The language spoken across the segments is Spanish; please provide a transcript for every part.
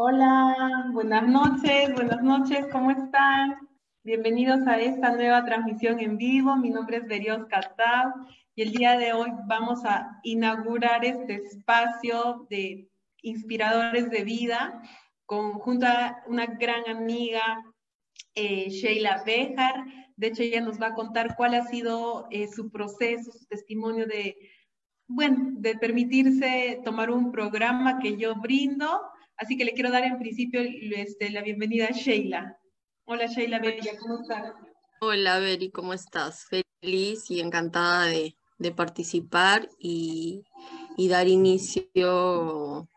Hola, buenas noches, buenas noches, ¿cómo están? Bienvenidos a esta nueva transmisión en vivo. Mi nombre es Berios Catab y el día de hoy vamos a inaugurar este espacio de inspiradores de vida con, junto a una gran amiga, eh, Sheila Bejar. De hecho, ella nos va a contar cuál ha sido eh, su proceso, su testimonio de, bueno, de permitirse tomar un programa que yo brindo Así que le quiero dar en principio este, la bienvenida a Sheila. Hola Sheila Bella, ¿cómo estás? Hola Beri, ¿cómo estás? Feliz y encantada de, participar y, dar inicio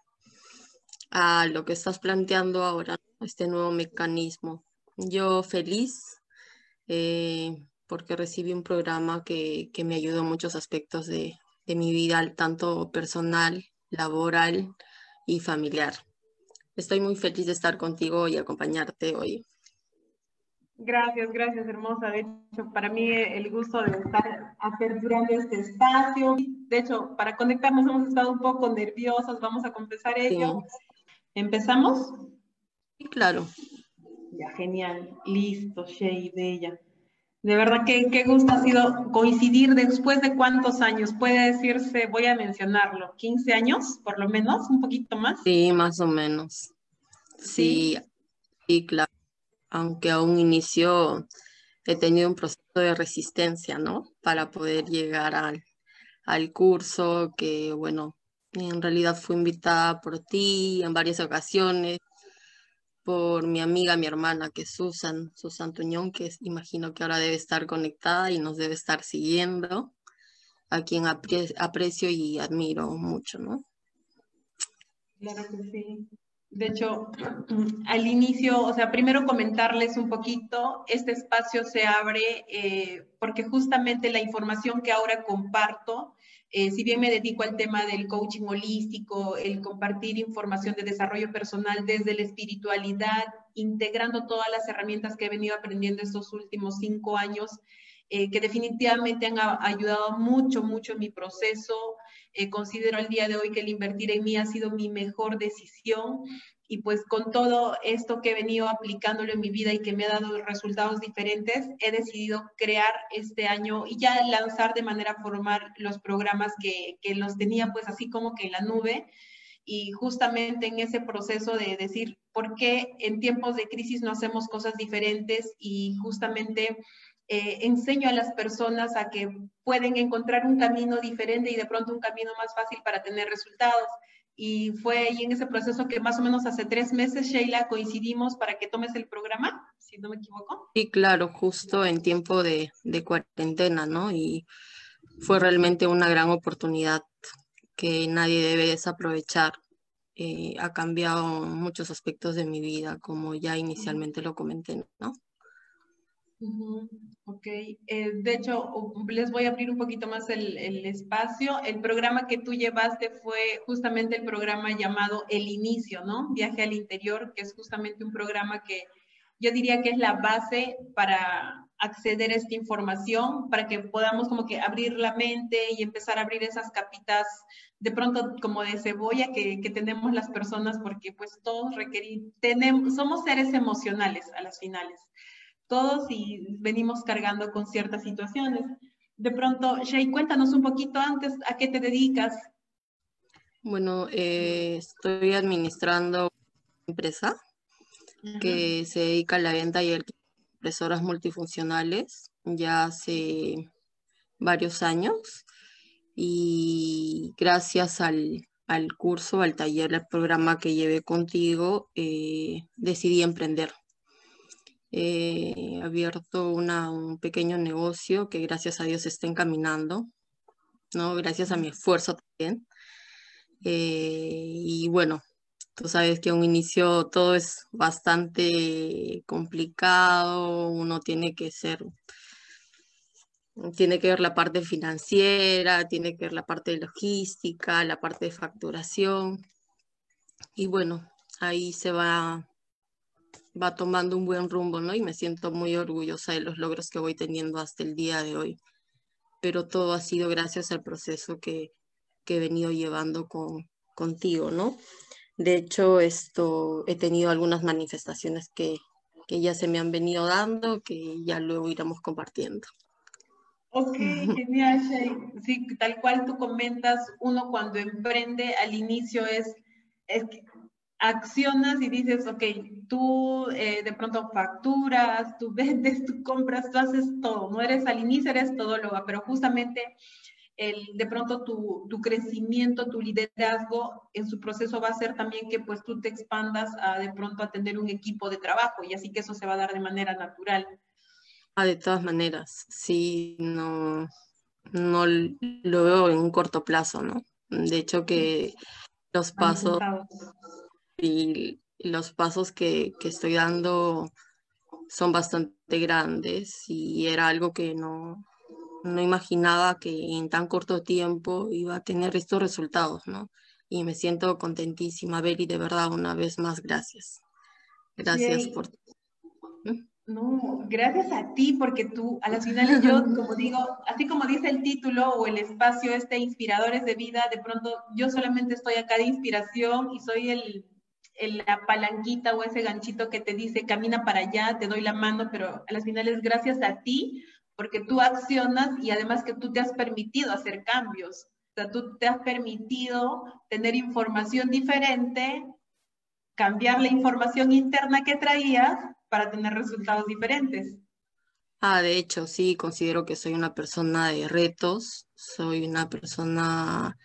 a lo que estás planteando ahora, este nuevo mecanismo. Yo feliz eh, porque recibí un programa que, me ayudó en muchos aspectos de, de mi vida, tanto personal, laboral y familiar. Estoy muy feliz de estar contigo y acompañarte hoy. Gracias, gracias, hermosa. De hecho, para mí el gusto de estar aperturando este espacio. De hecho, para conectarnos hemos estado un poco nerviosas, vamos a confesar ello. ¿Empezamos? Sí, claro. Ya, genial. Listo, Shey, bella. De verdad que qué gusto ha sido coincidir después de cuántos años, puede decirse, voy a mencionarlo, 15 años por lo menos, un poquito más. Sí, más o menos. Sí, sí, claro. Aunque a un inicio he tenido un proceso de resistencia, ¿no? Para poder llegar al, al curso que, bueno, en realidad fui invitada por ti en varias ocasiones por mi amiga, mi hermana, que es Susan, Susan Tuñón, que imagino que ahora debe estar conectada y nos debe estar siguiendo, a quien aprecio y admiro mucho, ¿no? Claro que sí. De hecho, al inicio, o sea, primero comentarles un poquito, este espacio se abre eh, porque justamente la información que ahora comparto eh, si bien me dedico al tema del coaching holístico, el compartir información de desarrollo personal desde la espiritualidad, integrando todas las herramientas que he venido aprendiendo estos últimos cinco años, eh, que definitivamente han ayudado mucho, mucho en mi proceso. Eh, considero el día de hoy que el invertir en mí ha sido mi mejor decisión y pues con todo esto que he venido aplicándolo en mi vida y que me ha dado resultados diferentes, he decidido crear este año y ya lanzar de manera formal los programas que, que los tenía pues así como que en la nube. Y justamente en ese proceso de decir por qué en tiempos de crisis no hacemos cosas diferentes y justamente eh, enseño a las personas a que pueden encontrar un camino diferente y de pronto un camino más fácil para tener resultados y fue ahí en ese proceso que más o menos hace tres meses, Sheila, coincidimos para que tomes el programa, si no me equivoco. Sí, claro, justo en tiempo de, cuarentena, ¿no? Y fue realmente una gran oportunidad que nadie debe desaprovechar. Eh, ha cambiado muchos aspectos de mi vida, como ya inicialmente lo comenté, ¿no? Ok, eh, de hecho, les voy a abrir un poquito más el, espacio. El programa que tú llevaste fue justamente el programa llamado El Inicio, ¿no? Viaje al Interior, que es justamente un programa que yo diría que es la base para acceder a esta información, para que podamos como que abrir la mente y empezar a abrir esas capitas de pronto como de cebolla que, tenemos las personas, porque pues todos requerimos, somos seres emocionales a las finales todos y venimos cargando con ciertas situaciones. De pronto, Shay, cuéntanos un poquito antes a qué te dedicas. Bueno, eh, estoy administrando una empresa que se dedica a la venta y de impresoras multifuncionales ya hace varios años y gracias al, curso, al taller, al programa que llevé contigo, eh, decidí emprender He abierto un pequeño negocio que gracias a Dios está encaminando, ¿no? Gracias a mi esfuerzo también. Eh, y bueno, tú sabes que a un inicio todo es bastante complicado, uno tiene que ser, tiene que ver la parte financiera, tiene que ver la parte de logística, la parte de facturación. Y bueno, ahí se va va tomando un buen rumbo, ¿no? Y me siento muy orgullosa de los logros que voy teniendo hasta el día de hoy. Pero todo ha sido gracias al proceso que, he venido llevando con, contigo, ¿no? De hecho, esto he tenido algunas manifestaciones que, que ya se me han venido dando, que ya luego iremos compartiendo. Ok, genial, Shay. Sí, tal cual tú comentas, uno cuando emprende al inicio es, es accionas y dices, ok, tú eh, de pronto facturas, tú vendes, tú compras, tú haces todo, no eres al inicio, eres todóloga, pero justamente el, de pronto tu, tu, crecimiento, tu liderazgo en su proceso va a ser también que pues tú te expandas a de pronto a tener un equipo de trabajo y así que eso se va a dar de manera natural. Ah, de todas maneras, sí, no, no lo veo en un corto plazo, ¿no? De hecho que los pasos y los pasos que, que estoy dando son bastante grandes y era algo que no, no imaginaba que en tan corto tiempo iba a tener estos resultados, ¿no? Y me siento contentísima, Beli, de verdad, una vez más, gracias. Gracias por... ¿Mm? No, gracias a ti, porque tú, a las finales yo, como digo, así como dice el título o el espacio este, Inspiradores de Vida, de pronto yo solamente estoy acá de inspiración y soy el, la palanquita o ese ganchito que te dice, camina para allá, te doy la mano, pero a las finales gracias a ti porque tú accionas y además que tú te has permitido hacer cambios. O sea, tú te has permitido tener información diferente, cambiar la información interna que traías para tener resultados diferentes. Ah, de hecho, sí, considero que soy una persona de retos, soy una persona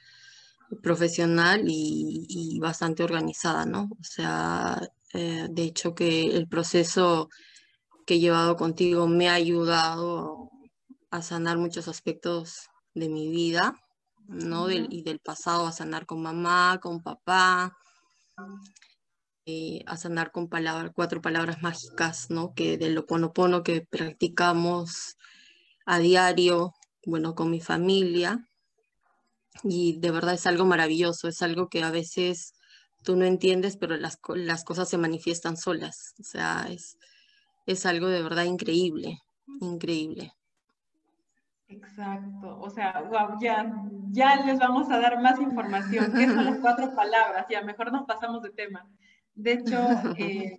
profesional y, bastante organizada, ¿no? O sea, eh, de hecho que el proceso que he llevado contigo me ha ayudado a sanar muchos aspectos de mi vida, ¿no? y del pasado, a sanar con mamá, con papá, eh, a sanar con palabras, cuatro palabras mágicas, ¿no? Que del oponopono que practicamos a diario, bueno, con mi familia. Y de verdad es algo maravilloso, es algo que a veces tú no entiendes, pero las, las cosas se manifiestan solas. O sea, es, es algo de verdad increíble, increíble. Exacto, o sea, wow, ya, ya les vamos a dar más información. ¿Qué son las cuatro palabras? Ya, mejor nos pasamos de tema. De hecho, eh,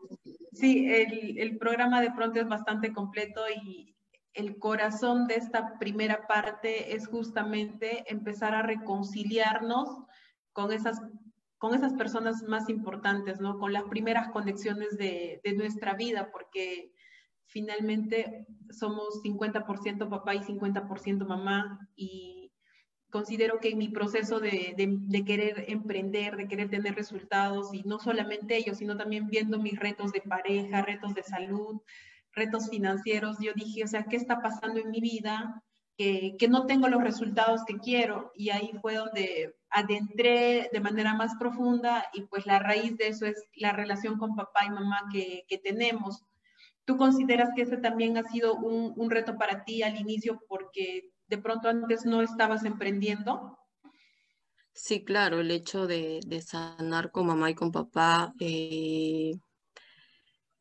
sí, el, el, programa de pronto es bastante completo y el corazón de esta primera parte es justamente empezar a reconciliarnos con esas, con esas personas más importantes, ¿no? Con las primeras conexiones de, de nuestra vida, porque finalmente somos 50% papá y 50% mamá y considero que en mi proceso de, de, querer emprender, de querer tener resultados y no solamente ellos, sino también viendo mis retos de pareja, retos de salud, retos financieros, yo dije, o sea, ¿qué está pasando en mi vida? Que, que no tengo los resultados que quiero y ahí fue donde adentré de manera más profunda y pues la raíz de eso es la relación con papá y mamá que, que tenemos ¿Tú consideras que ese también ha sido un, reto para ti al inicio porque de pronto antes no estabas emprendiendo? Sí, claro, el hecho de, sanar con mamá y con papá eh,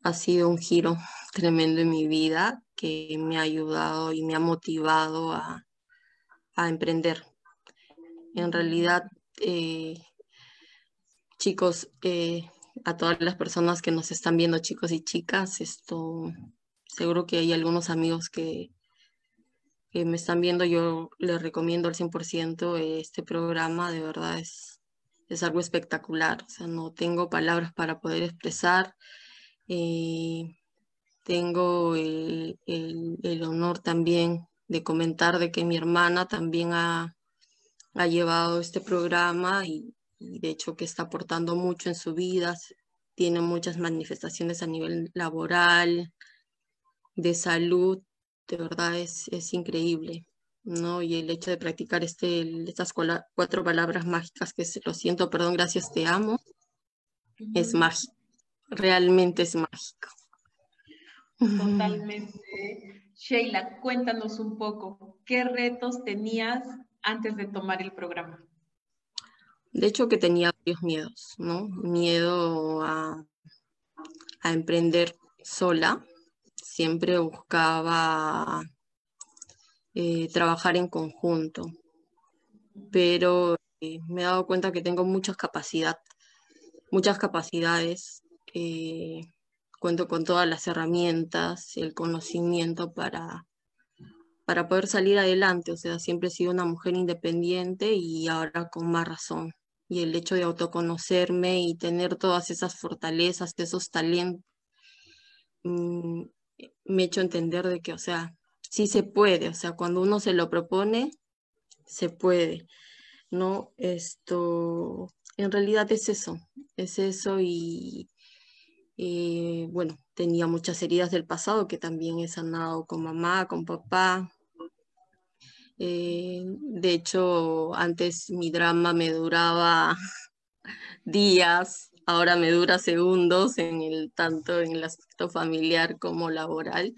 ha sido un giro tremendo en mi vida que me ha ayudado y me ha motivado a, emprender. En realidad, eh, chicos, eh, a todas las personas que nos están viendo, chicos y chicas. Esto, seguro que hay algunos amigos que, que me están viendo. Yo les recomiendo al 100% este programa. De verdad es, es algo espectacular. O sea, no tengo palabras para poder expresar. Eh, tengo el, el, el, honor también de comentar de que mi hermana también ha, ha llevado este programa y, y de hecho que está aportando mucho en su vida, tiene muchas manifestaciones a nivel laboral, de salud, de verdad es, es increíble, ¿no? Y el hecho de practicar este, estas cuatro palabras mágicas que se lo siento, perdón, gracias, te amo, es mágico, realmente es mágico. Totalmente. Sheila, cuéntanos un poco, ¿qué retos tenías antes de tomar el programa? De hecho que tenía varios miedos, ¿no? Miedo a, emprender sola. Siempre buscaba eh, trabajar en conjunto, pero eh, me he dado cuenta que tengo mucha capacidad muchas capacidades, cuento con todas las herramientas, el conocimiento para, para poder salir adelante. O sea, siempre he sido una mujer independiente y ahora con más razón. Y el hecho de autoconocerme y tener todas esas fortalezas, esos talentos, mm, me ha hecho entender de que, o sea, sí se puede. O sea, cuando uno se lo propone, se puede. ¿No? Esto, en realidad es eso, es eso y, eh, bueno, tenía muchas heridas del pasado que también he sanado con mamá, con papá. Eh, de hecho, antes mi drama me duraba días, ahora me dura segundos en el tanto en el aspecto familiar como laboral,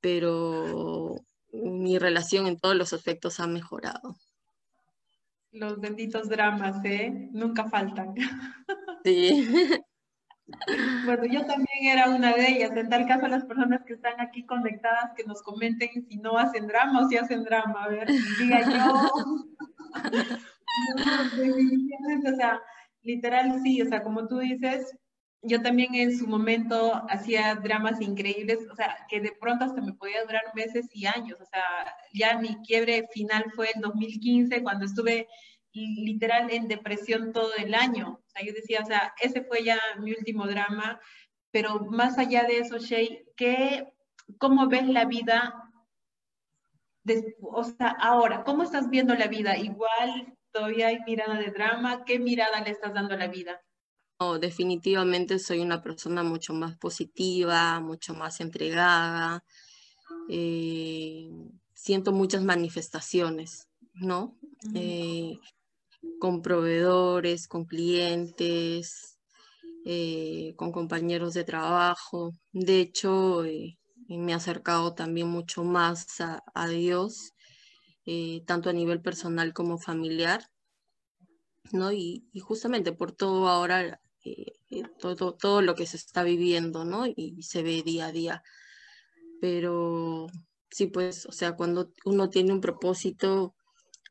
pero mi relación en todos los aspectos ha mejorado. Los benditos dramas, ¿eh? Nunca faltan. Sí. Bueno, yo también era una de ellas. En tal caso, las personas que están aquí conectadas, que nos comenten si no hacen drama o si hacen drama. A ver, diga yo. o sea, literal sí, o sea, como tú dices, yo también en su momento hacía dramas increíbles, o sea, que de pronto hasta me podía durar meses y años, o sea, ya mi quiebre final fue en 2015, cuando estuve literal en depresión todo el año, o sea, yo decía, o sea, ese fue ya mi último drama, pero más allá de eso, Shay, ¿qué, ¿cómo ves la vida? o sea, ahora, ¿cómo estás viendo la vida? Igual todavía hay mirada de drama, ¿qué mirada le estás dando a la vida? definitivamente soy una persona mucho más positiva, mucho más entregada. Eh, siento muchas manifestaciones, ¿no? Eh, con proveedores, con clientes, eh, con compañeros de trabajo. De hecho, me he acercado también mucho más a, Dios, tanto a nivel personal como familiar. ¿no? Y, justamente por todo ahora eh, eh, todo, todo lo que se está viviendo, ¿no? Y se ve día a día. Pero sí, pues, o sea, cuando uno tiene un propósito,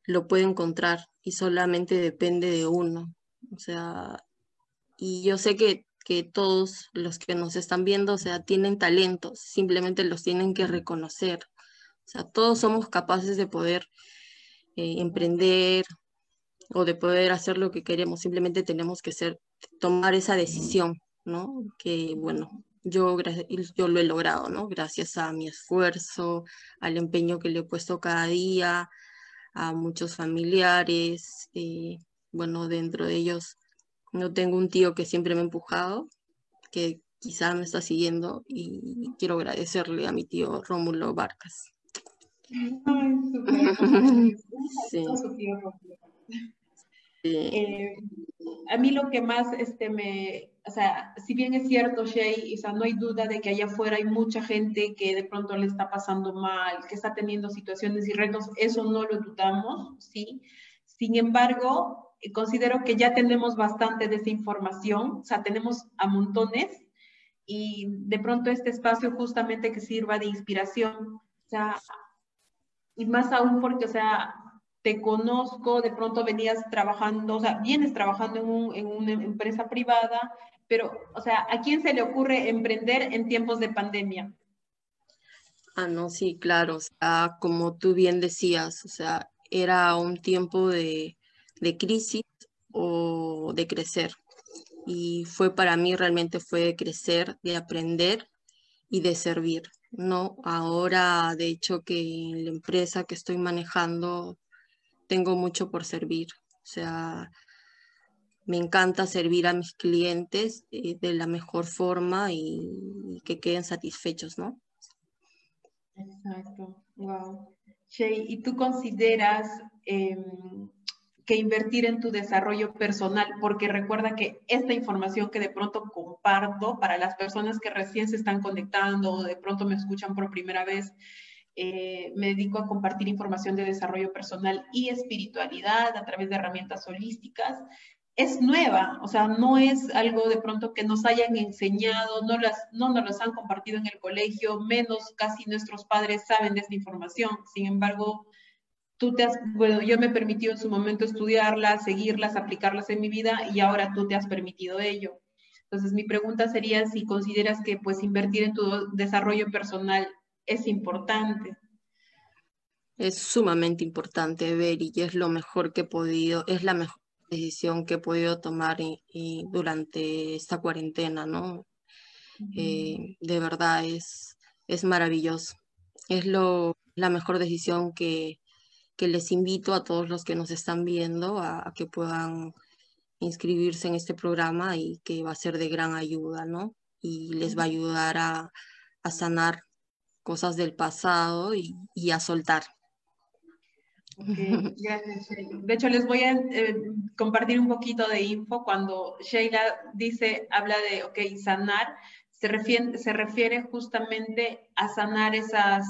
lo puede encontrar y solamente depende de uno. O sea, y yo sé que, que todos los que nos están viendo, o sea, tienen talentos, simplemente los tienen que reconocer. O sea, todos somos capaces de poder eh, emprender o de poder hacer lo que queremos, simplemente tenemos que ser tomar esa decisión, ¿no? Que bueno, yo, yo lo he logrado, ¿no? Gracias a mi esfuerzo, al empeño que le he puesto cada día, a muchos familiares, eh, bueno, dentro de ellos no tengo un tío que siempre me ha empujado, que quizá me está siguiendo y quiero agradecerle a mi tío Rómulo Vargas. sí. Eh, a mí lo que más este, me, o sea, si bien es cierto, Shay, o sea, no hay duda de que allá afuera hay mucha gente que de pronto le está pasando mal, que está teniendo situaciones y retos, eso no lo dudamos, ¿sí? Sin embargo, eh, considero que ya tenemos bastante de esa información, o sea, tenemos a montones y de pronto este espacio justamente que sirva de inspiración, o sea, y más aún porque, o sea, te conozco, de pronto venías trabajando, o sea, vienes trabajando en, una empresa privada, pero, o sea, ¿a quién se le ocurre emprender en tiempos de pandemia? Ah, no, sí, claro, o como tú bien decías, o sea, era un tiempo de, de crisis o de crecer. Y fue para mí realmente fue de crecer, de aprender y de servir. No, ahora de hecho que en la empresa que estoy manejando tengo mucho por servir. O sea, me encanta servir a mis clientes eh, de la mejor forma y, que queden satisfechos, ¿no? Exacto, wow. Shay, ¿y tú consideras em, que invertir en tu desarrollo personal, porque recuerda que esta información que de pronto comparto para las personas que recién se están conectando o de pronto me escuchan por primera vez, eh, me dedico a compartir información de desarrollo personal y espiritualidad a través de herramientas holísticas. Es nueva, o sea, no es algo de pronto que nos hayan enseñado, no, las, no nos las han compartido en el colegio, menos casi nuestros padres saben de esta información. Sin embargo, tú te has, bueno, yo me he permitido en su momento estudiarlas, seguirlas, aplicarlas en mi vida y ahora tú te has permitido ello. Entonces, mi pregunta sería si consideras que pues invertir en tu desarrollo personal es importante. Es sumamente importante ver y es lo mejor que he podido, es la mejor decisión que he podido tomar y, durante esta cuarentena, ¿no? Eh, de verdad es, es maravilloso. Es lo, la mejor decisión que, que les invito a todos los que nos están viendo a, que puedan inscribirse en este programa y que va a ser de gran ayuda, ¿no? Y les va a ayudar a, sanar cosas del pasado y, a soltar. Gracias, De hecho, les voy a eh, compartir un poquito de info. Cuando Sheila dice, habla de, ok, sanar, se refiere, se refiere justamente a sanar esas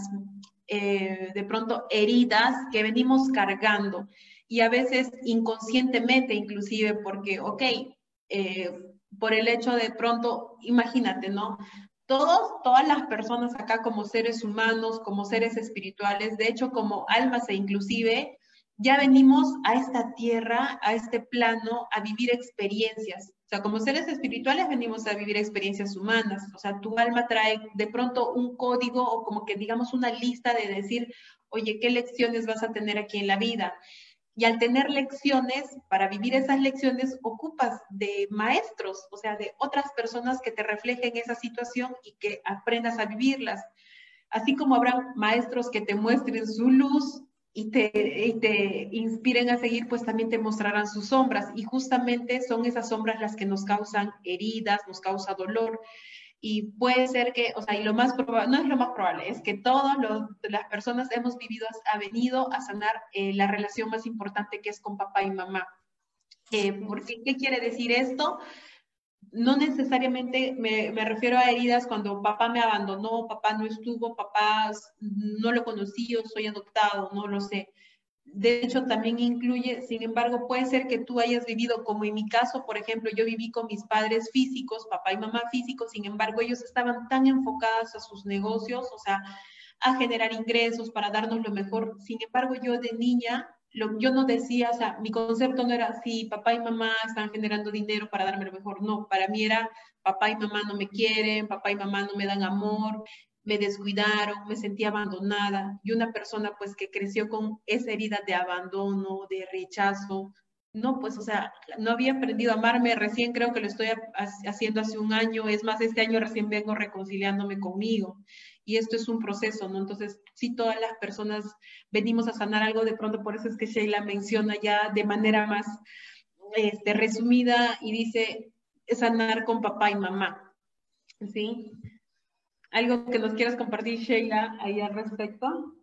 eh, de pronto heridas que venimos cargando y a veces inconscientemente inclusive porque, ok, eh, por el hecho de pronto, imagínate, ¿no? Todos, todas las personas acá como seres humanos, como seres espirituales, de hecho como almas e inclusive, ya venimos a esta tierra, a este plano, a vivir experiencias. O sea, como seres espirituales venimos a vivir experiencias humanas. O sea, tu alma trae de pronto un código o como que digamos una lista de decir, oye, ¿qué lecciones vas a tener aquí en la vida? Y al tener lecciones, para vivir esas lecciones, ocupas de maestros, o sea, de otras personas que te reflejen esa situación y que aprendas a vivirlas. Así como habrá maestros que te muestren su luz, y te, te inspiren a seguir, pues también te mostrarán sus sombras. Y justamente son esas sombras las que nos causan heridas, nos causa dolor. Y puede ser que, o sea, y lo más probable, no es lo más probable, es que todas las personas hemos vivido, ha venido a sanar eh, la relación más importante que es con papá y mamá. Eh, porque, ¿Qué quiere decir esto? no necesariamente me, refiero a heridas cuando papá me abandonó, papá no estuvo, papá no lo conocí o soy adoptado, no lo sé. De hecho, también incluye, sin embargo, puede ser que tú hayas vivido, como en mi caso, por ejemplo, yo viví con mis padres físicos, papá y mamá físicos, sin embargo, ellos estaban tan enfocados a sus negocios, o sea, a generar ingresos para darnos lo mejor. Sin embargo, yo de niña yo no decía, o sea, mi concepto no era si papá y mamá están generando dinero para darme lo mejor, no, para mí era papá y mamá no me quieren, papá y mamá no me dan amor, me descuidaron, me sentía abandonada y una persona pues que creció con esa herida de abandono, de rechazo, no, pues o sea, no había aprendido a amarme, recién creo que lo estoy haciendo hace un año, es más, este año recién vengo reconciliándome conmigo y esto es un proceso, ¿no? Entonces, si todas las personas venimos a sanar algo, de pronto por eso es que Sheila menciona ya de manera más este, resumida y dice sanar con papá y mamá, ¿sí? ¿Algo que nos quieras compartir, Sheila, ahí al respecto?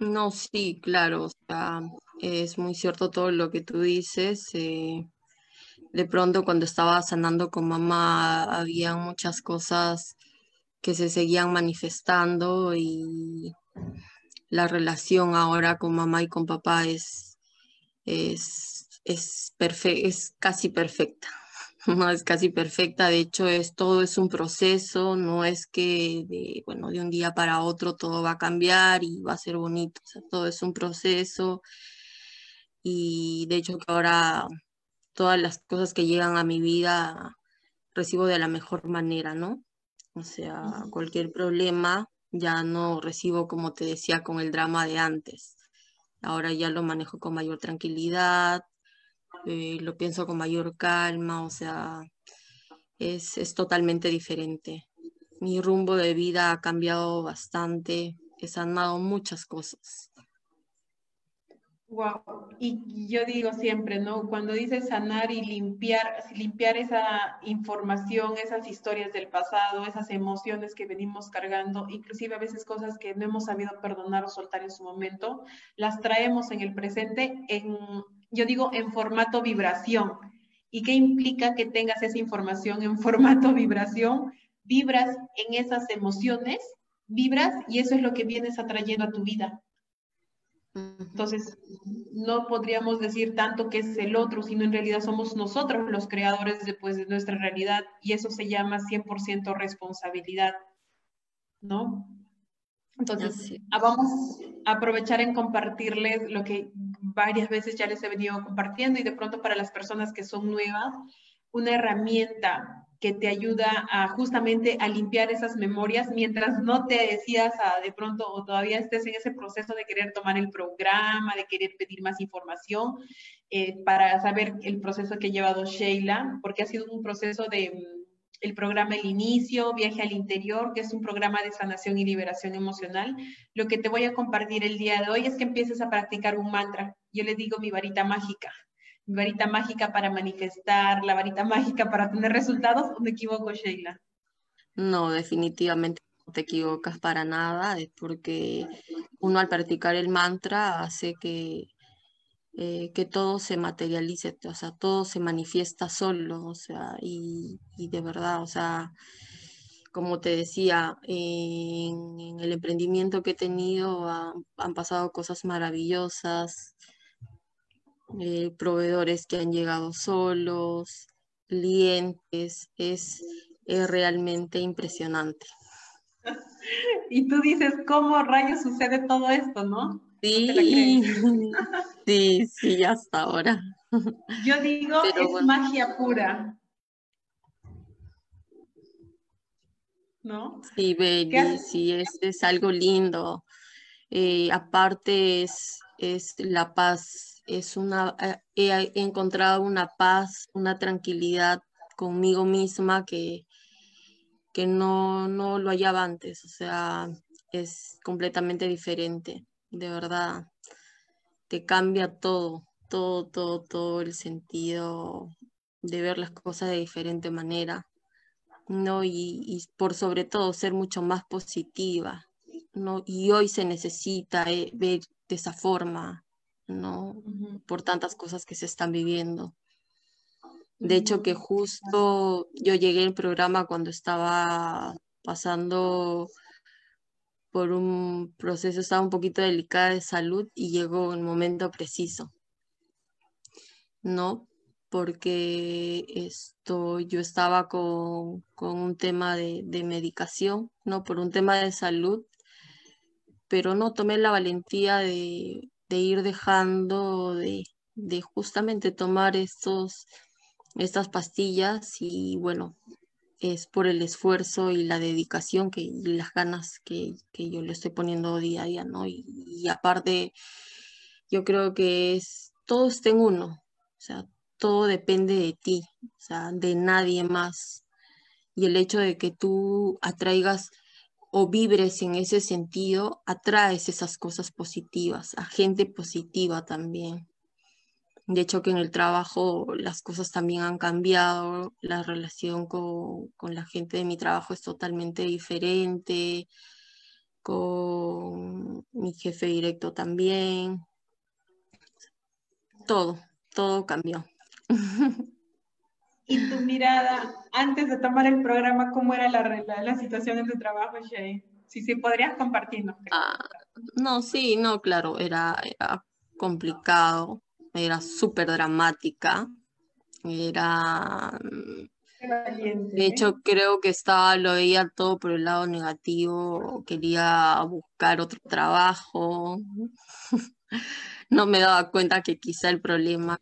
No, sí, claro, o sea, es muy cierto todo lo que tú dices. Eh, de pronto cuando estaba sanando con mamá había muchas cosas que se seguían manifestando y la relación ahora con mamá y con papá es, es, es, es casi perfecta. No es casi perfecta, de hecho es todo es un proceso, no es que de, bueno, de un día para otro todo va a cambiar y va a ser bonito, todo es un proceso y de hecho que ahora todas las cosas que llegan a mi vida recibo de la mejor manera, ¿no? O sea, cualquier problema ya no recibo, como te decía, con el drama de antes. Ahora ya lo manejo con mayor tranquilidad, eh, lo pienso con mayor calma, o sea, es, es totalmente diferente. Mi rumbo de vida ha cambiado bastante, he sanado muchas cosas. Wow. Y yo digo siempre, ¿no? Cuando dices sanar y limpiar, limpiar esa información, esas historias del pasado, esas emociones que venimos cargando, inclusive a veces cosas que no hemos sabido perdonar o soltar en su momento, las traemos en el presente en, yo digo, en formato vibración. ¿Y qué implica que tengas esa información en formato vibración? Vibras en esas emociones, vibras y eso es lo que vienes atrayendo a tu vida. Entonces, no podríamos decir tanto que es el otro, sino en realidad somos nosotros los creadores después de nuestra realidad y eso se llama 100% responsabilidad, ¿no? Entonces, ah, vamos a aprovechar en compartirles lo que varias veces ya les he venido compartiendo y de pronto para las personas que son nuevas, una herramienta que te ayuda a justamente a limpiar esas memorias mientras no te decidas a de pronto o todavía estés en ese proceso de querer tomar el programa, de querer pedir más información eh, para saber el proceso que ha llevado Sheila, porque ha sido un proceso de el programa El Inicio, Viaje al Interior, que es un programa de sanación y liberación emocional. Lo que te voy a compartir el día de hoy es que empieces a practicar un mantra. Yo le digo mi varita mágica. Mi varita mágica para manifestar, la varita mágica para tener resultados. ¿O me equivoco, Sheila? No, definitivamente no te equivocas para nada, es porque uno al practicar el mantra hace que eh, que todo se materialice, o sea, todo se manifiesta solo, o sea, y, de verdad, o sea, como te decía, en, el emprendimiento que he tenido han pasado cosas maravillosas, eh, proveedores que han llegado solos, clientes, es, es realmente impresionante. Y tú dices, ¿cómo rayos sucede todo esto, no? Sí, sí, sí, hasta ahora. Yo digo, es magia pura. ¿No? Sí, baby, sí, es, es algo lindo. Eh, aparte es, es la paz, es una, eh, he encontrado una paz, una tranquilidad conmigo misma que, que no, no lo hallaba antes, o sea, es completamente diferente de verdad, te cambia todo, todo, todo, todo el sentido de ver las cosas de diferente manera, ¿no? Y, por sobre todo ser mucho más positiva, ¿no? Y hoy se necesita eh, ver de esa forma, ¿no? Por tantas cosas que se están viviendo. De hecho, que justo yo llegué al programa cuando estaba pasando por un proceso, estaba un poquito delicada de salud y llegó el momento preciso. ¿No? Porque esto, yo estaba con, un tema de, medicación, ¿no? Por un tema de salud, pero no tomé la valentía de, ir dejando de, de justamente tomar estos, estas pastillas y bueno, es por el esfuerzo y la dedicación que, y las ganas que, yo le estoy poniendo día a día, ¿no? Y, aparte, yo creo que es, todo está en uno, o sea, todo depende de ti, o sea, de nadie más. Y el hecho de que tú atraigas o vibres en ese sentido, atraes esas cosas positivas, a gente positiva también. De hecho, que en el trabajo las cosas también han cambiado, la relación con, la gente de mi trabajo es totalmente diferente, con mi jefe directo también. Todo, todo cambió. Y tu mirada, antes de tomar el programa, ¿cómo era la, la, situación en tu trabajo, Shay? Sí, sí, podrías compartirnos. Ah, no, sí, no, claro, era, era complicado era súper dramática, era... De hecho, ¿eh? creo que estaba, lo veía todo por el lado negativo, quería buscar otro trabajo. no me daba cuenta que quizá el problema,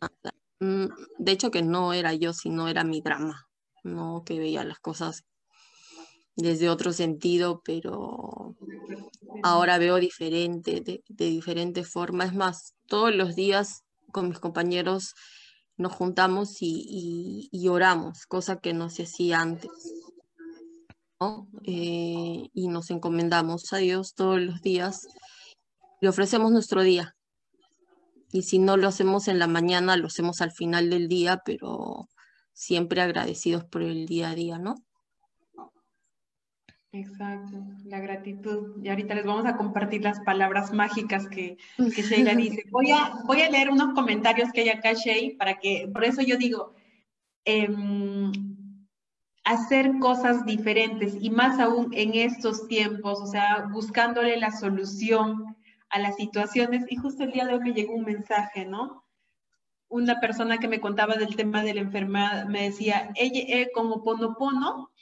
mm, de hecho que no era yo, sino era mi drama, no que veía las cosas desde otro sentido, pero ahora veo diferente, de, de diferente forma. Es más, todos los días con mis compañeros nos juntamos y, oramos, cosa que no se hacía antes. Eh, y nos encomendamos a Dios todos los días, le ofrecemos nuestro día. Y si no lo hacemos en la mañana, lo hacemos al final del día, pero siempre agradecidos por el día a día, ¿no? Exacto, la gratitud. Y ahorita les vamos a compartir las palabras mágicas que, que Sheila dice. Voy a, voy a leer unos comentarios que hay acá, Shay, para que, por eso yo digo, em, hacer cosas diferentes y más aún en estos tiempos, o sea, buscándole la solución a las situaciones. Y justo el día de hoy me llegó un mensaje, ¿no? Una persona que me contaba del tema de la enfermedad me decía, ella, eh, como Ponopono,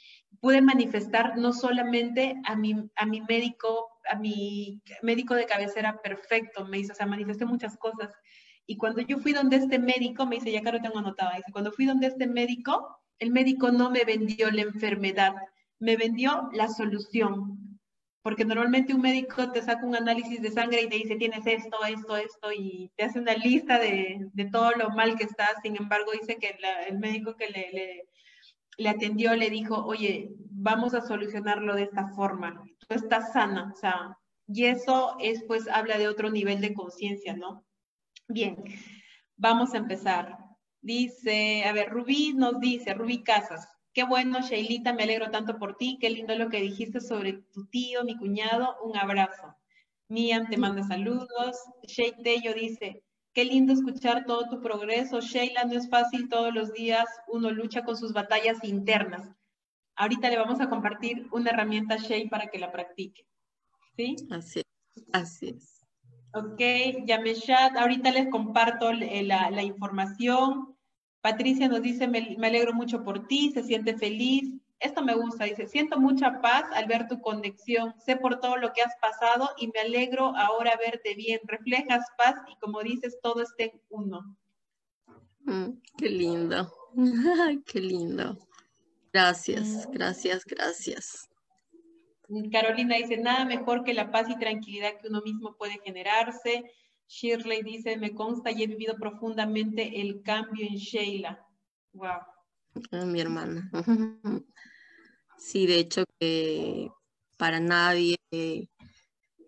pude manifestar no solamente a mi, a mi médico a mi médico de cabecera perfecto, me dice, o sea, manifesté muchas cosas. Y cuando yo fui donde este médico, me dice, ya lo tengo anotado, dice, cuando fui donde este médico, el médico no me vendió la enfermedad, me vendió la solución. Porque normalmente un médico te saca un análisis de sangre y te dice, tienes esto, esto, esto, y te hace una lista de, de todo lo mal que estás. Sin embargo, dice que el médico que le, le, atendió le dijo, oye, vamos a solucionarlo de esta forma. Tú estás sana, o sea, y eso es, pues, habla de otro nivel de conciencia, ¿no? Bien, vamos a empezar. Dice, a ver, Rubí nos dice, Rubí Casas, qué bueno, Sheilita, me alegro tanto por ti, qué lindo lo que dijiste sobre tu tío, mi cuñado, un abrazo. Mian te manda saludos. Shay Tello dice, qué lindo escuchar todo tu progreso. Sheila, no es fácil todos los días, uno lucha con sus batallas internas. Ahorita le vamos a compartir una herramienta a Shay para que la practique. ¿Sí? Así es. Así es. Ok, chat. ahorita les comparto eh, la, la, información. Patricia nos dice, me, me, alegro mucho por ti, se siente feliz. Esto me gusta, dice, siento mucha paz al ver tu conexión, sé por todo lo que has pasado y me alegro ahora verte bien. Reflejas paz y como dices, todo está en uno. Mm, qué lindo, qué lindo. Gracias, mm. gracias, gracias. Carolina dice, nada mejor que la paz y tranquilidad que uno mismo puede generarse. Shirley dice, me consta y he vivido profundamente el cambio en Sheila. Wow. Ah, mi hermana. Sí, de hecho que para nadie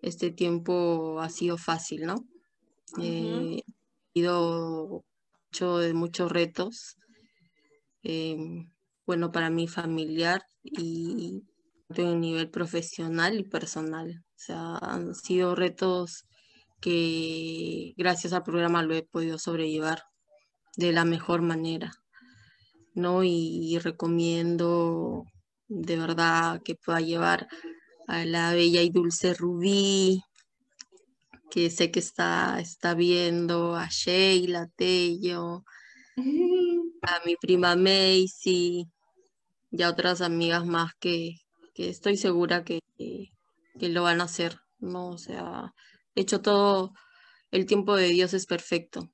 este tiempo ha sido fácil, ¿no? He sido mucho, de muchos retos. Eh, bueno, para mi familiar y en nivel profesional y personal. O sea, han sido retos que gracias al programa lo he podido sobrellevar de la mejor manera, ¿no? Y, recomiendo de verdad que pueda llevar a la bella y dulce Rubí, que sé que está, está viendo, a Sheila, Tello, a mi prima Macy y a otras amigas más que, que estoy segura que, que, lo van a hacer, ¿no? O sea, de hecho todo el tiempo de Dios es perfecto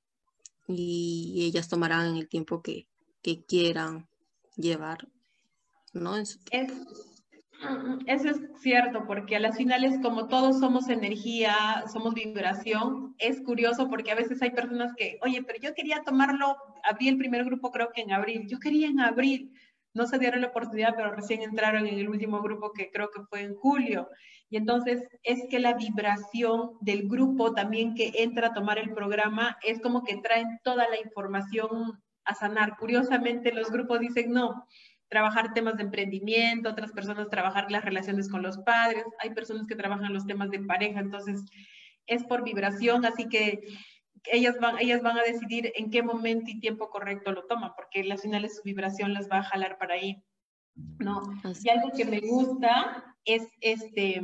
y ellas tomarán el tiempo que, que quieran llevar, ¿no? Es, eso es cierto, porque a las finales, como todos somos energía, somos vibración, es curioso porque a veces hay personas que, oye, pero yo quería tomarlo, abrí el primer grupo creo que en abril, yo quería en abril, no se dieron la oportunidad, pero recién entraron en el último grupo que creo que fue en julio. Y entonces es que la vibración del grupo también que entra a tomar el programa es como que traen toda la información a sanar. Curiosamente los grupos dicen no, trabajar temas de emprendimiento, otras personas trabajar las relaciones con los padres, hay personas que trabajan los temas de pareja, entonces es por vibración, así que ellas van, ellas van a decidir en qué momento y tiempo correcto lo toman, porque las finales su vibración las va a jalar para ahí. ¿no? Y algo que me gusta es este,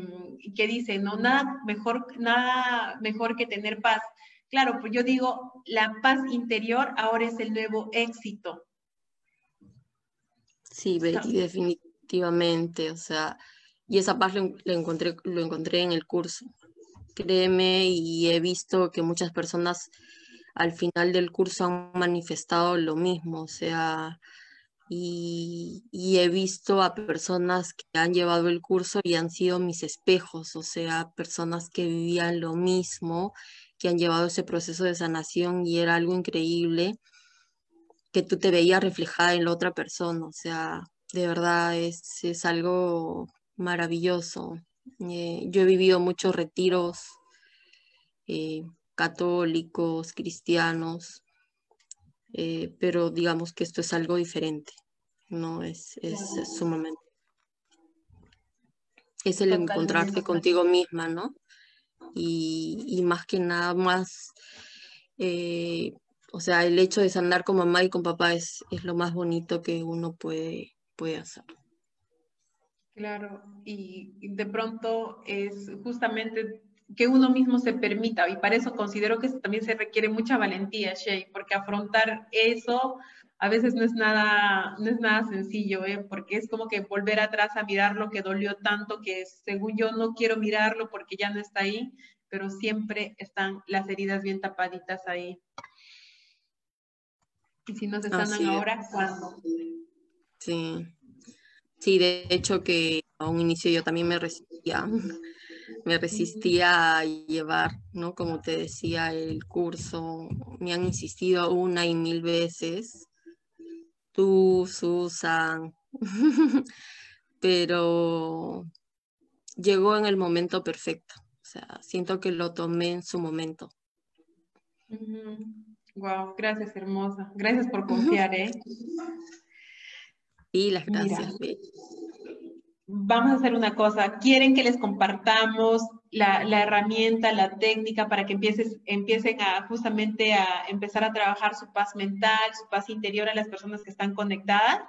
que dice, no, nada mejor, nada mejor que tener paz. Claro, pues yo digo, la paz interior ahora es el nuevo éxito. Sí, definitivamente, o sea, y esa paz lo, encontré, lo encontré en el curso. Créeme, y he visto que muchas personas al final del curso han manifestado lo mismo, o sea, y, he visto a personas que han llevado el curso y han sido mis espejos, o sea, personas que vivían lo mismo, que han llevado ese proceso de sanación y era algo increíble que tú te veías reflejada en la otra persona, o sea, de verdad es, es algo maravilloso. Eh, yo he vivido muchos retiros eh, católicos, cristianos, eh, pero digamos que esto es algo diferente, ¿no? Es, es, sumamente. Es el encontrarte contigo misma, ¿no? Y, más que nada más, o sea, el hecho de sanar con mamá y con papá es, es lo más bonito que uno puede, puede hacer. Claro, y de pronto es justamente que uno mismo se permita, y para eso considero que también se requiere mucha valentía, Shay, porque afrontar eso a veces no es nada, no es nada sencillo, ¿eh? porque es como que volver atrás a mirar lo que dolió tanto que según yo no quiero mirarlo porque ya no está ahí, pero siempre están las heridas bien tapaditas ahí. Y si no se sanan ahora, ¿cuándo? Sí. Sí, de hecho que a un inicio yo también me resistía, me resistía a llevar, ¿no? Como te decía, el curso, me han insistido una y mil veces, tú, Susan, pero llegó en el momento perfecto, o sea, siento que lo tomé en su momento. Wow, gracias hermosa, gracias por confiar, ¿eh? Y las gracias. vamos a hacer una cosa. ¿Quieren que les compartamos la, herramienta, la técnica para que empieces, empiecen a justamente a empezar a trabajar su paz mental, su paz interior a las personas que están conectadas?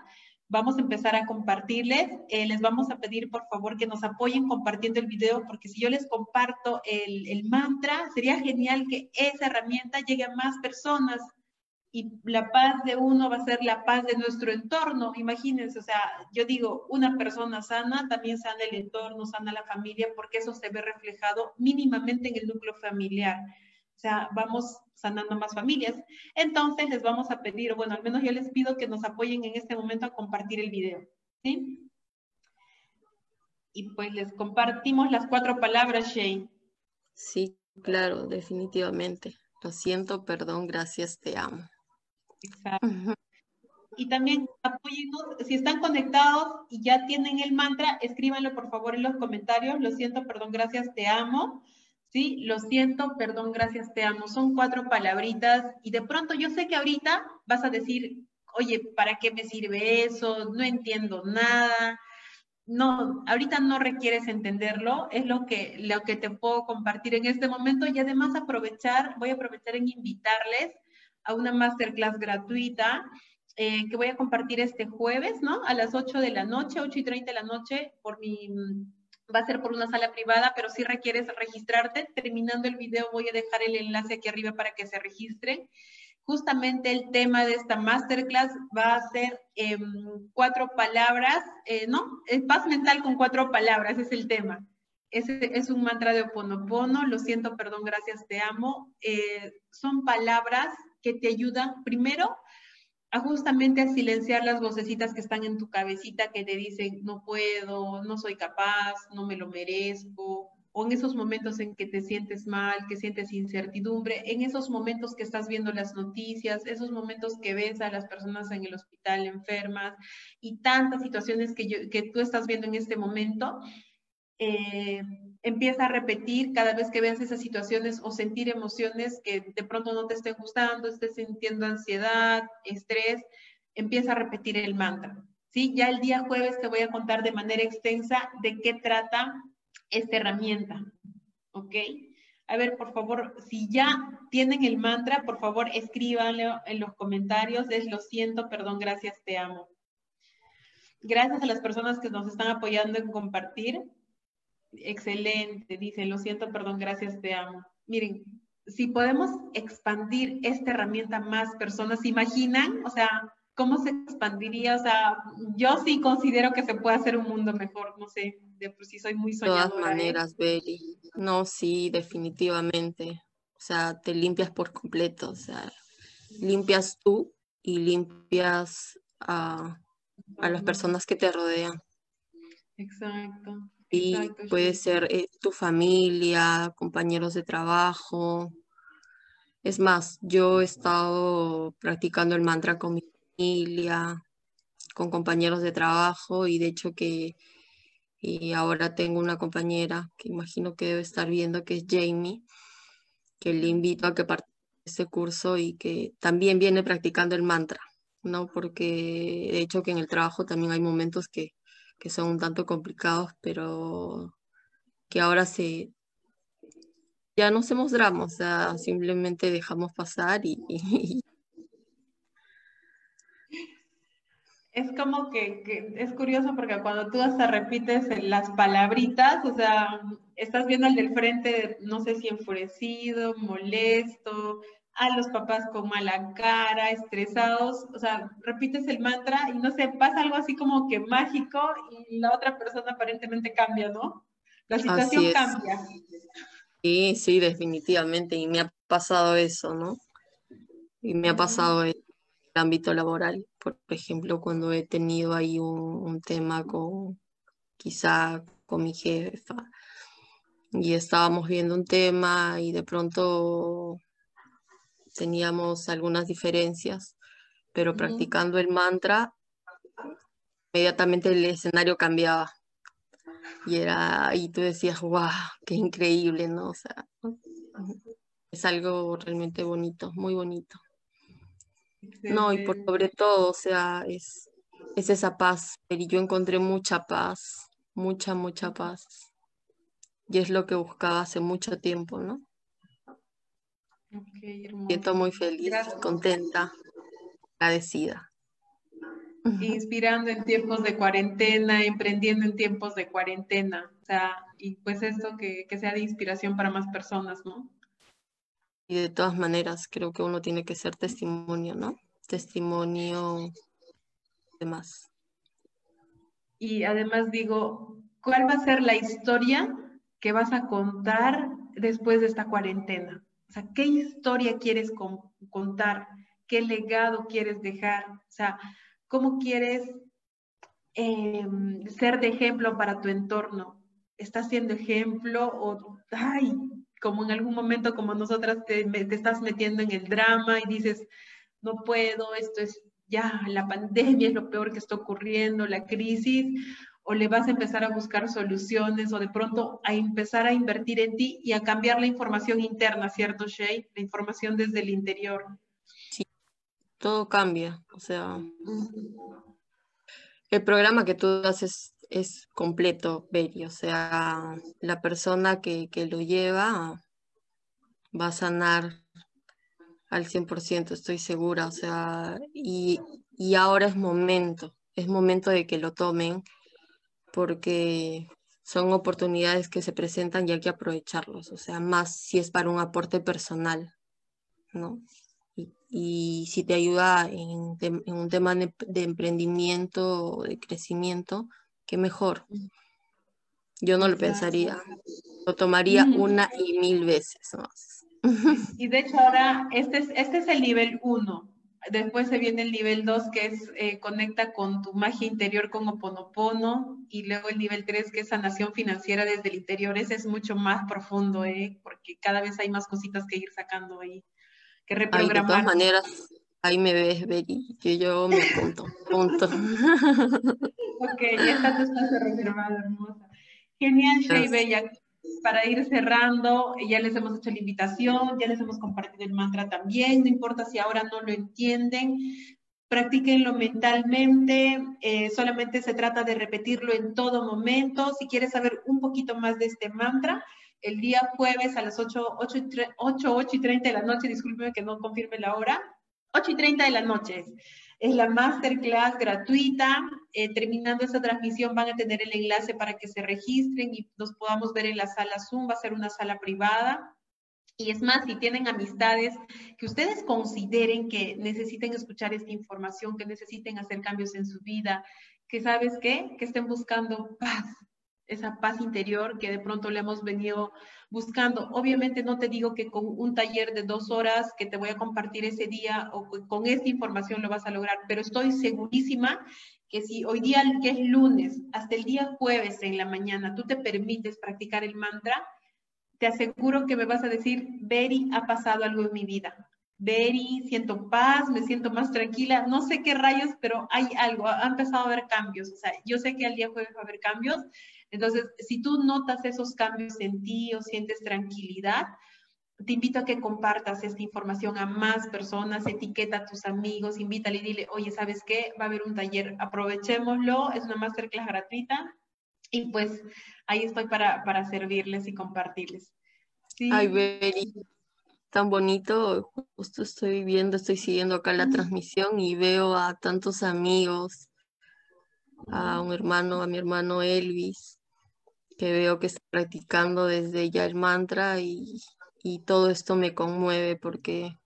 Vamos a empezar a compartirles. Eh, les vamos a pedir, por favor, que nos apoyen compartiendo el video, porque si yo les comparto el, el mantra, sería genial que esa herramienta llegue a más personas y la paz de uno va a ser la paz de nuestro entorno. Imagínense, o sea, yo digo, una persona sana también sana el entorno, sana la familia, porque eso se ve reflejado mínimamente en el núcleo familiar. O sea, vamos sanando más familias. Entonces, les vamos a pedir, bueno, al menos yo les pido que nos apoyen en este momento a compartir el video. ¿Sí? Y pues les compartimos las cuatro palabras, Shane. Sí, claro, definitivamente. Lo siento, perdón, gracias, te amo. Exacto. Y también apóyennos, si están conectados y ya tienen el mantra, escríbanlo por favor en los comentarios. Lo siento, perdón, gracias, te amo. Sí, lo siento, perdón, gracias, te amo. Son cuatro palabritas y de pronto yo sé que ahorita vas a decir, oye, ¿para qué me sirve eso? No entiendo nada. No, ahorita no requieres entenderlo, es lo que, lo que te puedo compartir en este momento y además aprovechar, voy a aprovechar en invitarles a una masterclass gratuita eh, que voy a compartir este jueves, ¿no? A las 8 de la noche, 8 y 30 de la noche, por mi, va a ser por una sala privada, pero si requieres registrarte, terminando el video voy a dejar el enlace aquí arriba para que se registren. Justamente el tema de esta masterclass va a ser em, cuatro palabras, eh, ¿no? Paz mental con cuatro palabras, es el tema. Ese es un mantra de Oponopono, lo siento, perdón, gracias, te amo. Eh, son palabras que te ayudan primero a justamente a silenciar las vocecitas que están en tu cabecita que te dicen no puedo, no soy capaz, no me lo merezco, o en esos momentos en que te sientes mal, que sientes incertidumbre, en esos momentos que estás viendo las noticias, esos momentos que ves a las personas en el hospital enfermas y tantas situaciones que, que tú estás viendo en este momento, eh, empieza a repetir cada vez que veas esas situaciones o sentir emociones que de pronto no te estén gustando, estés sintiendo ansiedad, estrés, empieza a repetir el mantra. ¿sí? Ya el día jueves te voy a contar de manera extensa de qué trata esta herramienta. ¿Ok? A ver, por favor, si ya tienen el mantra, por favor, escríbanlo en los comentarios. Es lo siento, perdón, gracias, te amo. Gracias a las personas que nos están apoyando en compartir. Excelente, dice, lo siento, perdón, gracias, te amo. Miren, si podemos expandir esta herramienta a más personas, ¿se imaginan? O sea, ¿cómo se expandiría? O sea, yo sí considero que se puede hacer un mundo mejor, no sé, de por sí soy muy soñadora. De todas ¿eh? maneras, Beli. No, sí, definitivamente. O sea, te limpias por completo, o sea, limpias tú y limpias a, a las personas que te rodean. Exacto. Y puede ser eh, tu familia, compañeros de trabajo. Es más, yo he estado practicando el mantra con mi familia, con compañeros de trabajo y de hecho que y ahora tengo una compañera que imagino que debe estar viendo, que es Jamie, que le invito a que participe de este curso y que también viene practicando el mantra, ¿no? Porque de hecho que en el trabajo también hay momentos que que son un tanto complicados, pero que ahora se ya no hacemos drama, o simplemente dejamos pasar y, es como que, que, es curioso porque cuando tú hasta repites las palabritas, o sea, estás viendo al del frente, no sé si enfurecido, molesto, a los papás con mala cara, estresados, o sea, repites el mantra y no sé, pasa algo así como que mágico y la otra persona aparentemente cambia, ¿no? La situación cambia. Sí, sí, definitivamente, y me ha pasado eso, ¿no? Y me ha pasado en el ámbito laboral, por ejemplo, cuando he tenido ahí un, tema con, quizá con mi jefa, y estábamos viendo un tema y de pronto teníamos algunas diferencias, pero practicando el mantra, inmediatamente el escenario cambiaba. Y era, y tú decías, wow, qué increíble, ¿no? O sea, es algo realmente bonito, muy bonito. No, y por sobre todo, o sea, es, es esa paz. Y yo encontré mucha paz, mucha, mucha paz. Y es lo que buscaba hace mucho tiempo, ¿no? Siento muy feliz, contenta, agradecida. Inspirando en tiempos de cuarentena, emprendiendo en tiempos de cuarentena. O sea, y pues esto que, que sea de inspiración para más personas, ¿no? Y de todas maneras, creo que uno tiene que ser testimonio, ¿no? Testimonio de más. Y además digo, ¿cuál va a ser la historia que vas a contar después de esta cuarentena? O sea, ¿qué historia quieres contar? ¿Qué legado quieres dejar? O sea, ¿cómo quieres em, ser de ejemplo para tu entorno? ¿Estás siendo ejemplo o, ay, como en algún momento como nosotras te, te estás metiendo en el drama y dices, no puedo, esto es ya, la pandemia es lo peor que está ocurriendo, la crisis, o le vas a empezar a buscar soluciones o de pronto a empezar a invertir en ti y a cambiar la información interna, ¿cierto, Shay? La información desde el interior. Sí, todo cambia. O sea, el programa que tú haces es completo, Betty. O sea, la persona que, que lo lleva va a sanar al 100%, estoy segura. O sea, y, y ahora es momento, es momento de que lo tomen porque son oportunidades que se presentan y hay que aprovecharlos, o sea, más si es para un aporte personal, ¿no? Y, si te ayuda en, un tema de, emprendimiento o de crecimiento, qué mejor. Yo no lo pensaría, lo tomaría una y mil veces más. Y de hecho ahora, este es, este es el nivel uno, Después se viene el nivel 2 que es eh, conecta con tu magia interior con Oponopono y luego el nivel 3 que es sanación financiera desde el interior. Ese es mucho más profundo, ¿eh? porque cada vez hay más cositas que ir sacando ahí, que reprogramar. de todas maneras, ahí me ves, Betty, que yo me apunto, punto. ok, ya está tu espacio reservado, hermosa. Genial, Shey Bella para ir cerrando, ya les hemos hecho la invitación, ya les hemos compartido el mantra también, no importa si ahora no lo entienden, practíquenlo mentalmente, eh, solamente se trata de repetirlo en todo momento. Si quieres saber un poquito más de este mantra, el día jueves a las 8, 8, 8, 8 y 30 de la noche, discúlpeme que no confirme la hora, 8 y 30 de la noche. Es la masterclass gratuita. Eh, terminando esta transmisión van a tener el enlace para que se registren y nos podamos ver en la sala Zoom. Va a ser una sala privada. Y es más, si tienen amistades que ustedes consideren que necesiten escuchar esta información, que necesiten hacer cambios en su vida, que sabes qué, que estén buscando paz, esa paz interior que de pronto le hemos venido buscando. Obviamente no te digo que con un taller de dos horas que te voy a compartir ese día o con esta información lo vas a lograr, pero estoy segurísima que si hoy día, que es lunes, hasta el día jueves en la mañana, tú te permites practicar el mantra, te aseguro que me vas a decir, Beri, ha pasado algo en mi vida. Beri, siento paz, me siento más tranquila, no sé qué rayos, pero hay algo, ha empezado a haber cambios. O sea, yo sé que al día jueves va a haber cambios, entonces, si tú notas esos cambios en ti o sientes tranquilidad, te invito a que compartas esta información a más personas, etiqueta a tus amigos, invítale y dile, oye, ¿sabes qué? Va a haber un taller, aprovechémoslo, es una masterclass gratuita y pues ahí estoy para, para servirles y compartirles. Ay, Beri, tan bonito, justo estoy viendo, estoy siguiendo acá la transmisión y veo a tantos amigos, a un hermano, a mi hermano Elvis, que veo que está practicando desde ya el mantra y, todo esto me conmueve porque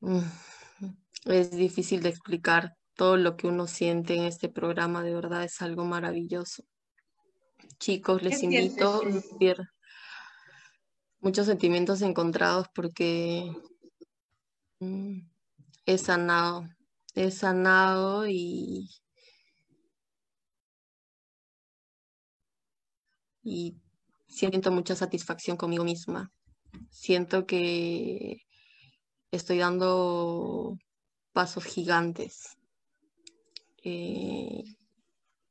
Mm, es difícil de explicar todo lo que uno siente en este programa, de verdad es algo maravilloso. Chicos, les invito ver muchos sentimientos encontrados porque mm, he sanado, he sanado y, y siento mucha satisfacción conmigo misma. Siento que estoy dando pasos gigantes eh,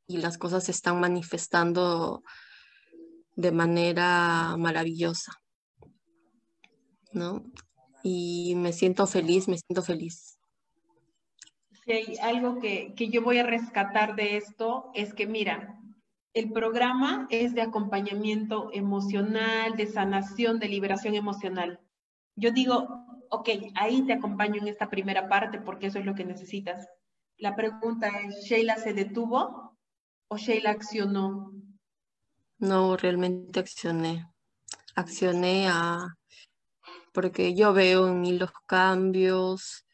y las cosas se están manifestando de manera maravillosa, ¿no? Y me siento feliz, me siento feliz. Si hay algo que, que yo voy a rescatar de esto, es que mira, el programa es de acompañamiento emocional, de sanación, de liberación emocional. Yo digo, ok, ahí te acompaño en esta primera parte porque eso es lo que necesitas. La pregunta es, ¿Sheila se detuvo o Sheila accionó? No, realmente accioné. Accioné a... porque yo veo en mí los cambios,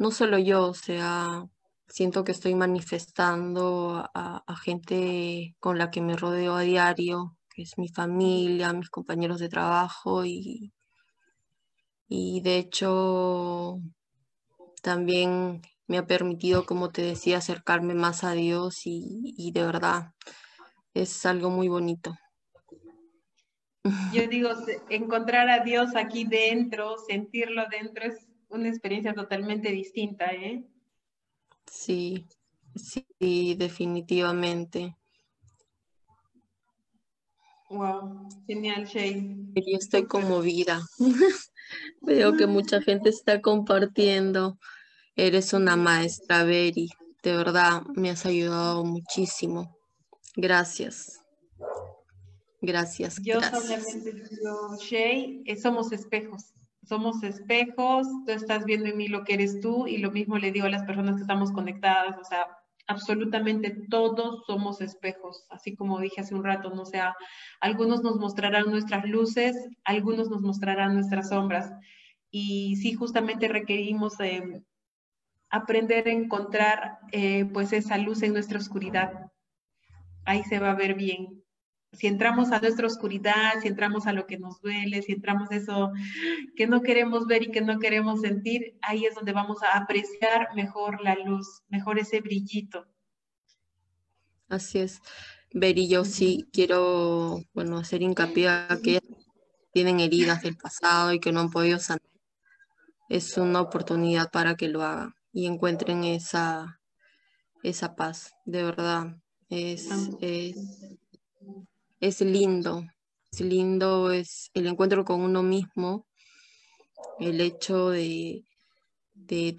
no solo yo, o sea, siento que estoy manifestando a, gente con la que me rodeo a diario, que es mi familia, mis compañeros de trabajo y, y de hecho también me ha permitido, como te decía, acercarme más a Dios y, y de verdad es algo muy bonito. Yo digo, encontrar a Dios aquí dentro, sentirlo dentro, es una experiencia totalmente distinta, ¿eh? Sí, sí, definitivamente. Wow, genial, Shay. Yo estoy conmovida. Veo que mucha gente está compartiendo. Eres una maestra, Beri. De verdad, me has ayudado muchísimo. Gracias. Gracias. Yo solamente digo, Shay, eh, somos espejos somos espejos, tú estás viendo en mí lo que eres tú y lo mismo le digo a las personas que estamos conectadas, o sea, absolutamente todos somos espejos, así como dije hace un rato, no sea, algunos nos mostrarán nuestras luces, algunos nos mostrarán nuestras sombras. Y sí justamente requerimos aprender a encontrar eh, pues esa luz en nuestra oscuridad. Ahí se va a ver bien si entramos a nuestra oscuridad, si entramos a lo que nos duele, si entramos a eso que no queremos ver y que no queremos sentir, ahí es donde vamos a apreciar mejor la luz, mejor ese brillito. Así es. Ver y yo sí quiero, bueno, hacer hincapié a que tienen heridas del pasado y que no han podido sanar. Es una oportunidad para que lo hagan y encuentren esa, esa paz, de verdad. Es, es, es lindo, es lindo, es el encuentro con uno mismo, el hecho de,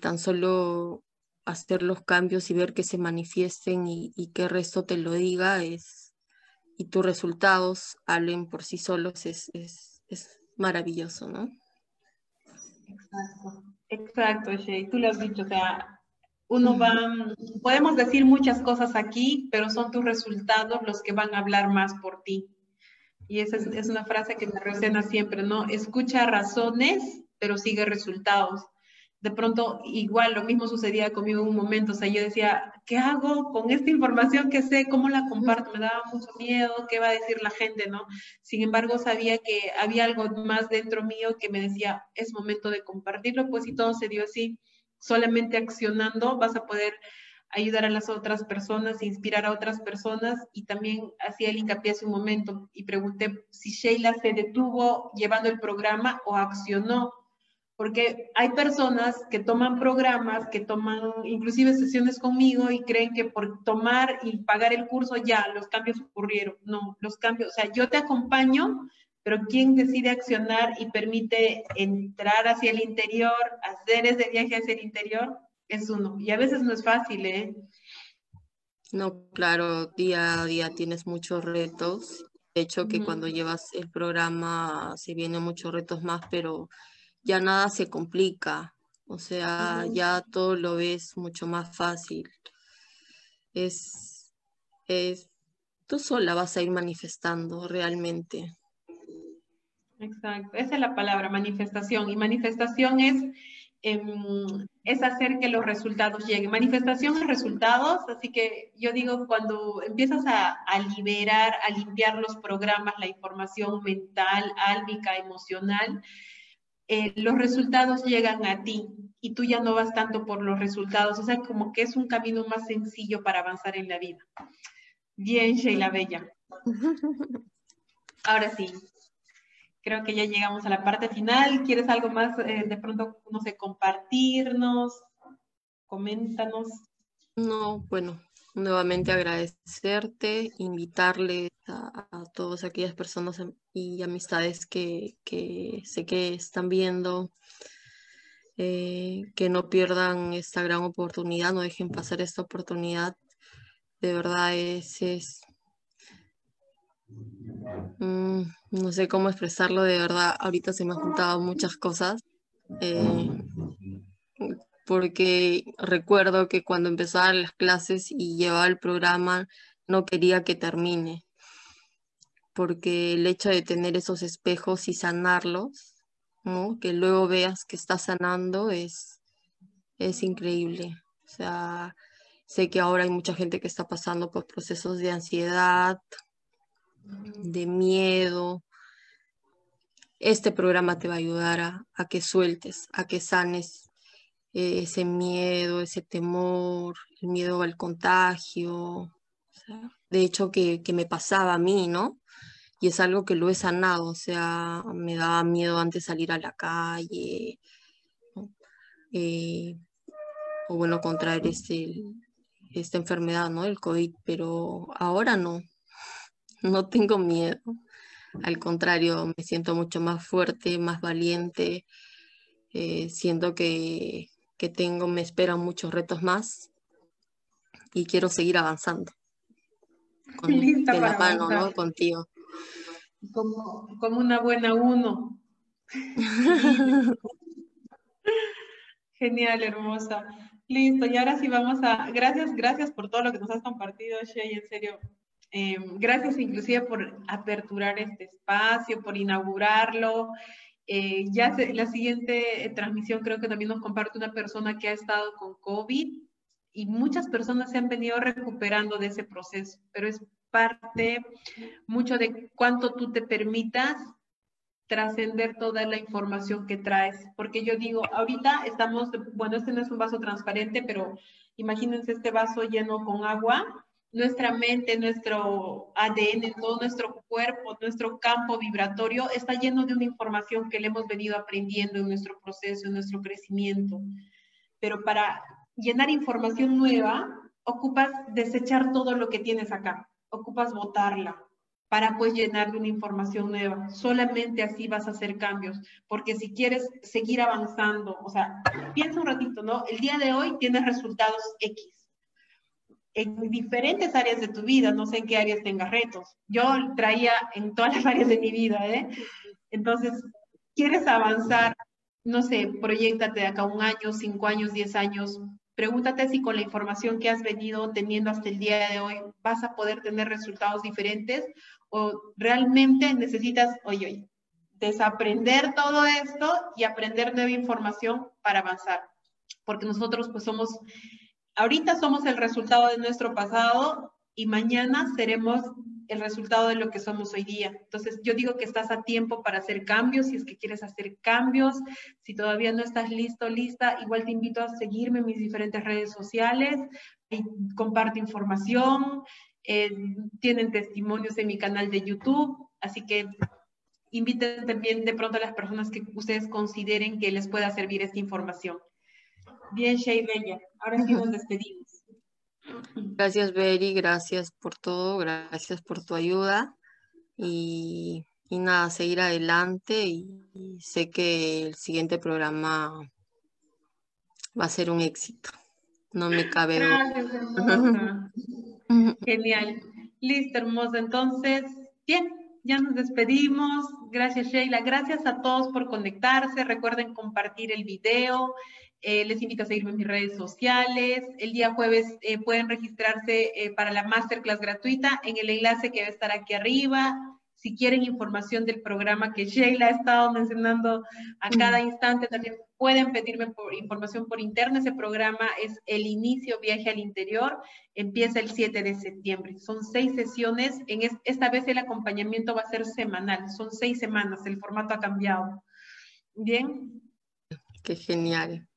tan solo hacer los cambios y ver que se manifiesten y, que el resto te lo diga es, y tus resultados hablen por sí solos es, es, maravilloso, ¿no? Exacto, exacto, Shay, tú lo has dicho, o sea, uno va, podemos decir muchas cosas aquí, pero son tus resultados los que van a hablar más por ti. Y esa es, una frase que me resuena siempre, ¿no? Escucha razones, pero sigue resultados. De pronto, igual, lo mismo sucedía conmigo en un momento, o sea, yo decía, ¿qué hago con esta información que sé? ¿Cómo la comparto? Me daba mucho miedo, ¿qué va a decir la gente, no? Sin embargo, sabía que había algo más dentro mío que me decía, es momento de compartirlo, pues y todo se dio así solamente accionando vas a poder ayudar a las otras personas, inspirar a otras personas y también hacía el hincapié hace un momento y pregunté si Sheila se detuvo llevando el programa o accionó, porque hay personas que toman programas, que toman inclusive sesiones conmigo y creen que por tomar y pagar el curso ya los cambios ocurrieron. No, los cambios, o sea, yo te acompaño, pero quien decide accionar y permite entrar hacia el interior, hacer ese viaje hacia el interior, es uno. Y a veces no es fácil, ¿eh? No, claro, día a día tienes muchos retos. De hecho, que cuando llevas el programa se vienen muchos retos más, pero ya nada se complica. O sea, ya todo lo ves mucho más fácil. Es, es, tú sola vas a ir manifestando realmente. Exacto, esa es la palabra, manifestación. Y manifestación es em, es hacer que los resultados lleguen. Manifestación es resultados, así que yo digo, cuando empiezas a, a, liberar, a limpiar los programas, la información mental, álmica, emocional, eh, los resultados llegan a ti y tú ya no vas tanto por los resultados, o sea, como que es un camino más sencillo para avanzar en la vida. Bien, Sheila Bella. Ahora sí, creo que ya llegamos a la parte final. ¿Quieres algo más eh, de pronto, no sé, compartirnos? Coméntanos. No, bueno, nuevamente agradecerte, invitarles a, todas aquellas personas y amistades que, sé que están viendo, eh, que no pierdan esta gran oportunidad, no dejen pasar esta oportunidad. De verdad es, es mm, no sé cómo expresarlo, de verdad, ahorita se me han juntado muchas cosas. Eh, porque recuerdo que cuando empezaban las clases y llevaba el programa, no quería que termine, porque el hecho de tener esos espejos y sanarlos, que luego veas que está sanando, es, es increíble. O sea, sé que ahora hay mucha gente que está pasando por procesos de ansiedad, de miedo. Este programa te va a ayudar a, a que sueltes, a que sanes ese miedo, ese temor, el miedo al contagio. de hecho, que, me pasaba a mí, ¿no? Y es algo que lo he sanado, o sea, me daba miedo antes salir a la calle, eh, o bueno, contraer este, esta enfermedad, ¿no? El COVID, pero ahora no, no tengo miedo. Al contrario, me siento mucho más fuerte, más valiente. Eh, siento que, que tengo, me esperan muchos retos más y quiero seguir avanzando. Con, de la mano, ¿no? Contigo. Como, como una buena uno. Genial, hermosa. Listo, y ahora sí vamos a, gracias, gracias por todo lo que nos has compartido, Shea, en serio. Em, gracias inclusive por aperturar este espacio, por inaugurarlo. Eh, ya la siguiente eh, transmisión creo que también nos comparte una persona que ha estado con COVID y muchas personas se han venido recuperando de ese proceso, pero es parte mucho de cuánto tú te permitas trascender toda la información que traes. Porque yo digo, ahorita estamos, bueno, este no es un vaso transparente, pero imagínense este vaso lleno con agua nuestra mente, nuestro ADN, todo nuestro cuerpo, nuestro campo vibratorio está lleno de una información que le hemos venido aprendiendo en nuestro proceso, en nuestro crecimiento. Pero para llenar información nueva, ocupas desechar todo lo que tienes acá, ocupas botarla para pues llenar de una información nueva. Solamente así vas a hacer cambios, porque si quieres seguir avanzando, o sea, piensa un ratito, ¿no? El día de hoy tienes resultados X en diferentes áreas de tu vida, no sé en qué áreas tengas retos. Yo traía en todas las áreas de mi vida, ¿eh? Entonces, ¿quieres avanzar? No sé, proyectate de acá un año, cinco años, diez años. Pregúntate si con la información que has venido teniendo hasta el día de hoy vas a poder tener resultados diferentes o realmente necesitas, oye, oye, desaprender todo esto y aprender nueva información para avanzar. Porque nosotros pues somos ahorita somos el resultado de nuestro pasado y mañana seremos el resultado de lo que somos hoy día. Entonces, yo digo que estás a tiempo para hacer cambios, si es que quieres hacer cambios, si todavía no estás listo, lista, igual te invito a seguirme en mis diferentes redes sociales, y comparto información, eh, tienen testimonios en mi canal de YouTube, así que inviten también de pronto a las personas que ustedes consideren que les pueda servir esta información. Bien, Shay Bella. Ahora sí nos despedimos. Gracias, Beri. Gracias por todo. Gracias por tu ayuda. Y, nada, seguir adelante. Y, sé que el siguiente programa va a ser un éxito. No me cabe Gracias, Genial. Listo, hermosa. Entonces, bien, ya nos despedimos. Gracias, Sheila. Gracias a todos por conectarse. Recuerden compartir el video. Eh, les invito a seguirme en mis redes sociales. El día jueves eh, pueden registrarse eh, para la masterclass gratuita en el enlace que va a estar aquí arriba. Si quieren información del programa que Sheila ha estado mencionando a cada instante, también pueden pedirme por información por interno. Ese programa es el inicio viaje al interior. Empieza el 7 de septiembre. Son seis sesiones. En esta vez el acompañamiento va a ser semanal. Son seis semanas. El formato ha cambiado. Bien. Qué genial.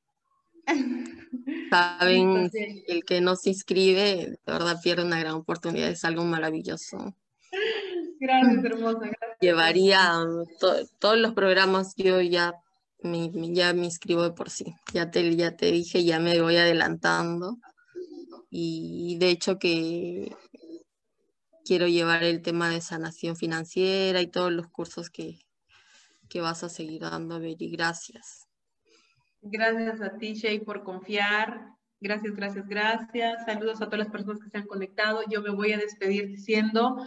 Saben, el que no se inscribe, de verdad pierde una gran oportunidad, es algo maravilloso. Gracias, hermosa. Llevaría todos los programas, yo ya me, ya me inscribo de por sí. Ya te, ya te dije, ya me voy adelantando. Y de hecho que quiero llevar el tema de sanación financiera y todos los cursos que, que vas a seguir dando, Beri. Gracias. Gracias a ti, Shay, por confiar. Gracias, gracias, gracias. Saludos a todas las personas que se han conectado. Yo me voy a despedir diciendo,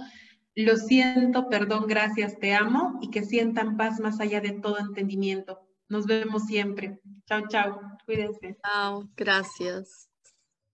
lo siento, perdón, gracias, te amo y que sientan paz más allá de todo entendimiento. Nos vemos siempre. Chao, chao. Cuídense. Chao, gracias.